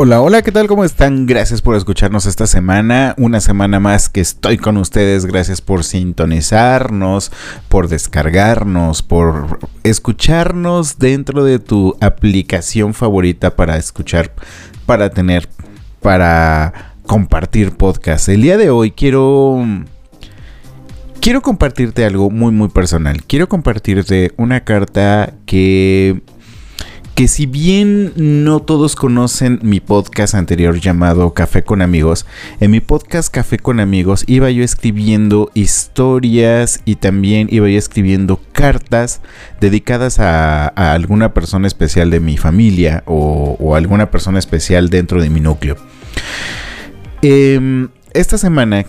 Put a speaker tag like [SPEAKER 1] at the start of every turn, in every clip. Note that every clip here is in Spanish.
[SPEAKER 1] Hola, hola, ¿qué tal? ¿Cómo están? Gracias por escucharnos esta semana. Una semana más que estoy con ustedes. Gracias por sintonizarnos, por descargarnos, por escucharnos dentro de tu aplicación favorita para escuchar, para tener, para compartir podcast. El día de hoy quiero... Quiero compartirte algo muy muy personal. Quiero compartirte una carta que que si bien no todos conocen mi podcast anterior llamado Café con amigos, en mi podcast Café con amigos iba yo escribiendo historias y también iba yo escribiendo cartas dedicadas a, alguna persona especial de mi familia o, alguna persona especial dentro de mi núcleo. Em, esta semana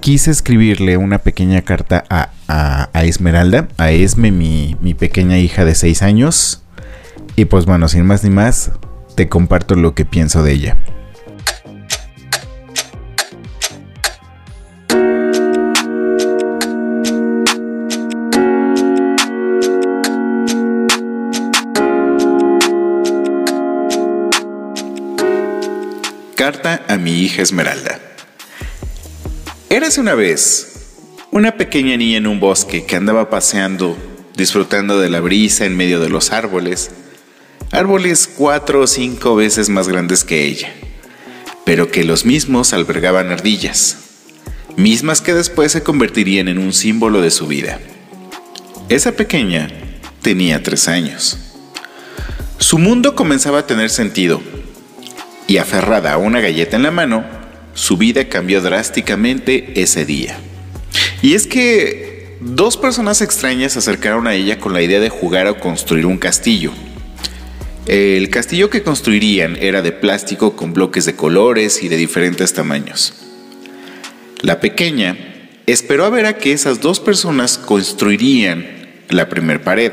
[SPEAKER 1] quise escribirle una pequeña carta a, Esmeralda, a Esme, mi, mi pequeña hija de 6 años. Y pues bueno, sin más ni más, te comparto lo que pienso de ella.
[SPEAKER 2] Carta a mi hija Esmeralda. Érase una vez una pequeña niña en un bosque que andaba paseando, disfrutando de la brisa en medio de los árboles, árboles cuatro o cinco veces más grandes que ella, pero que los mismos albergaban ardillas, mismas que después se convertirían en un símbolo de su vida. Esa pequeña tenía tres años. Su mundo comenzaba a tener sentido, y aferrada a una galleta en la mano, su vida cambió drásticamente ese día. Y es que dos personas extrañas se acercaron a ella con la idea de jugar o construir un castillo. El castillo que construirían era de plástico con bloques de colores y de diferentes tamaños. La pequeña esperó a ver a que esas dos personas construirían la primer pared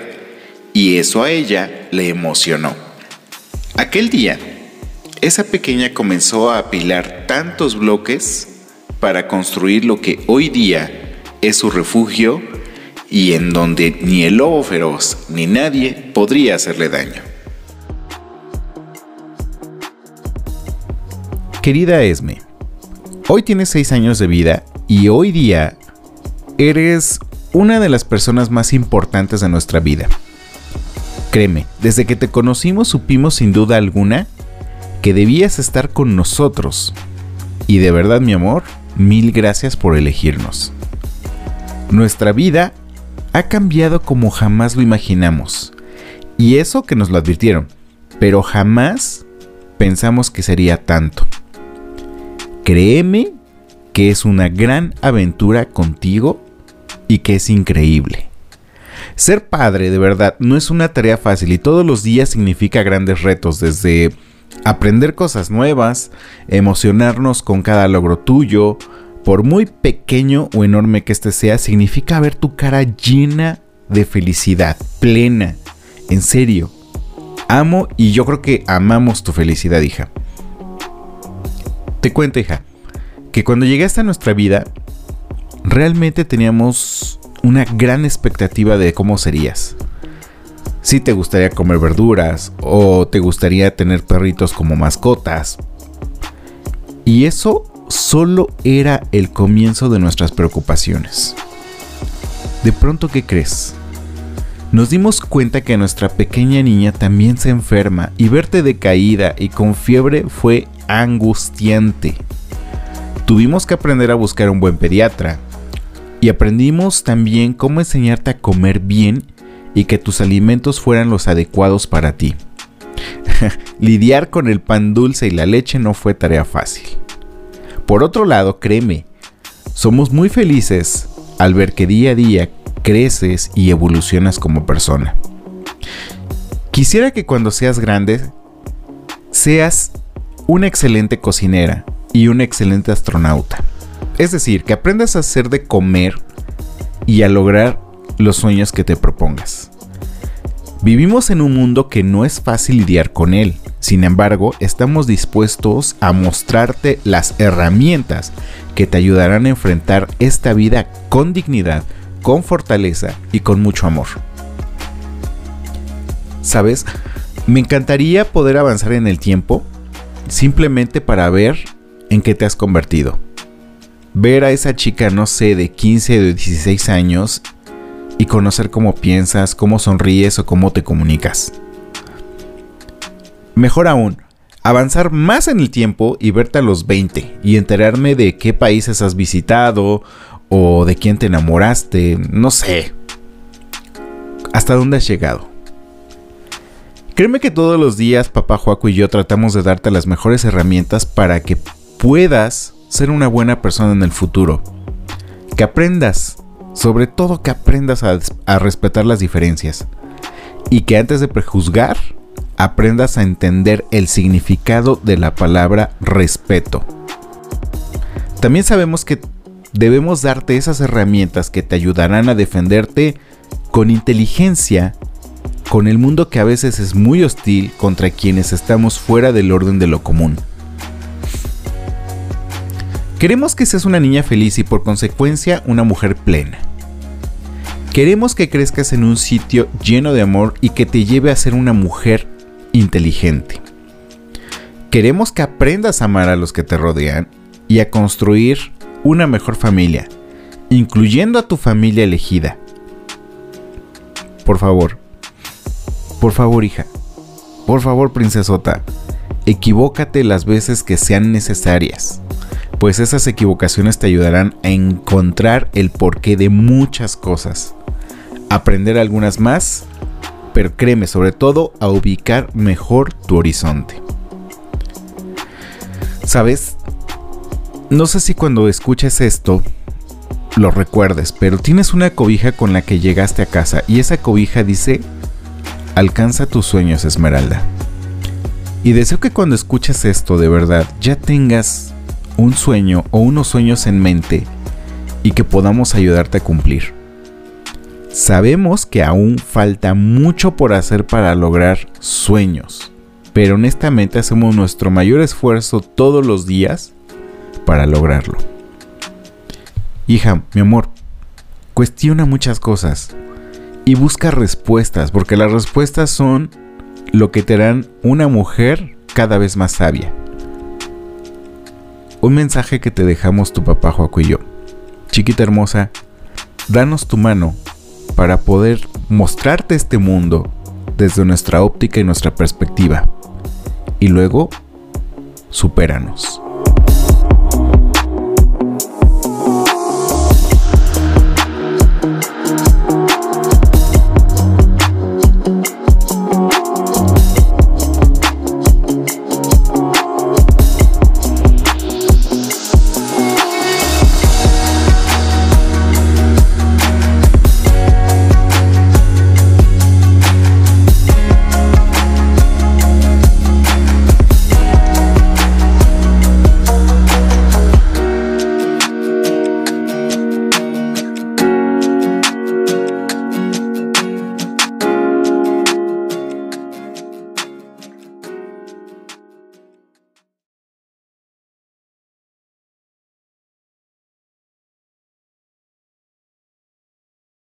[SPEAKER 2] y eso a ella le emocionó. Aquel día, esa pequeña comenzó a apilar tantos bloques para construir lo que hoy día es su refugio y en donde ni el lobo feroz ni nadie podría hacerle daño.
[SPEAKER 1] Querida Esme, hoy tienes 6 años de vida y hoy día eres una de las personas más importantes de nuestra vida. Créeme, desde que te conocimos supimos sin duda alguna que debías estar con nosotros. Y de verdad, mi amor, mil gracias por elegirnos. Nuestra vida ha cambiado como jamás lo imaginamos. Y eso que nos lo advirtieron, pero jamás pensamos que sería tanto. Créeme que es una gran aventura contigo y que es increíble. Ser padre de verdad no es una tarea fácil y todos los días significa grandes retos, desde aprender cosas nuevas, emocionarnos con cada logro tuyo, por muy pequeño o enorme que este sea, significa ver tu cara llena de felicidad, plena. En serio, amo y yo creo que amamos tu felicidad, hija. Te cuento, hija, que cuando llegaste a nuestra vida, realmente teníamos una gran expectativa de cómo serías. Si te gustaría comer verduras o te gustaría tener perritos como mascotas. Y eso solo era el comienzo de nuestras preocupaciones. De pronto, ¿qué crees? Nos dimos cuenta que nuestra pequeña niña también se enferma y verte decaída y con fiebre fue angustiante. Tuvimos que aprender a buscar un buen pediatra y aprendimos también cómo enseñarte a comer bien y que tus alimentos fueran los adecuados para ti. Lidiar con el pan dulce y la leche no fue tarea fácil. Por otro lado, créeme, somos muy felices al ver que día a día creces y evolucionas como persona. Quisiera que cuando seas grande seas una excelente cocinera y un excelente astronauta. Es decir, que aprendas a hacer de comer y a lograr los sueños que te propongas. Vivimos en un mundo que no es fácil lidiar con él. Sin embargo, estamos dispuestos a mostrarte las herramientas que te ayudarán a enfrentar esta vida con dignidad, con fortaleza y con mucho amor. ¿Sabes? Me encantaría poder avanzar en el tiempo simplemente para ver en qué te has convertido. Ver a esa chica, no sé, de 15 o de 16 años y conocer cómo piensas, cómo sonríes o cómo te comunicas. Mejor aún, avanzar más en el tiempo y verte a los 20 y enterarme de qué países has visitado o de quién te enamoraste, no sé. ¿Hasta dónde has llegado? Créeme que todos los días papá Joaco y yo tratamos de darte las mejores herramientas para que puedas ser una buena persona en el futuro. Que aprendas sobre todo que aprendas a, respetar las diferencias. Y que antes de prejuzgar, aprendas a entender el significado de la palabra respeto. También sabemos que debemos darte esas herramientas que te ayudarán a defenderte con inteligencia con el mundo que a veces es muy hostil contra quienes estamos fuera del orden de lo común. Queremos que seas una niña feliz y por consecuencia una mujer plena. Queremos que crezcas en un sitio lleno de amor y que te lleve a ser una mujer inteligente. Queremos que aprendas a amar a los que te rodean y a construir una mejor familia, incluyendo a tu familia elegida. Por favor, por favor hija, por favor princesota, equivócate las veces que sean necesarias pues esas equivocaciones te ayudarán a encontrar el porqué de muchas cosas, aprender algunas más, pero créeme sobre todo a ubicar mejor tu horizonte. ¿Sabes? No sé si cuando escuches esto lo recuerdes, pero tienes una cobija con la que llegaste a casa y esa cobija dice, alcanza tus sueños Esmeralda. Y deseo que cuando escuches esto de verdad ya tengas un sueño o unos sueños en mente y que podamos ayudarte a cumplir. Sabemos que aún falta mucho por hacer para lograr sueños, pero honestamente hacemos nuestro mayor esfuerzo todos los días para lograrlo. Hija, mi amor, cuestiona muchas cosas y busca respuestas, porque las respuestas son lo que te harán una mujer cada vez más sabia un mensaje que te dejamos tu papá Joaco y yo. Chiquita hermosa, danos tu mano para poder mostrarte este mundo desde nuestra óptica y nuestra perspectiva. Y luego, supéranos.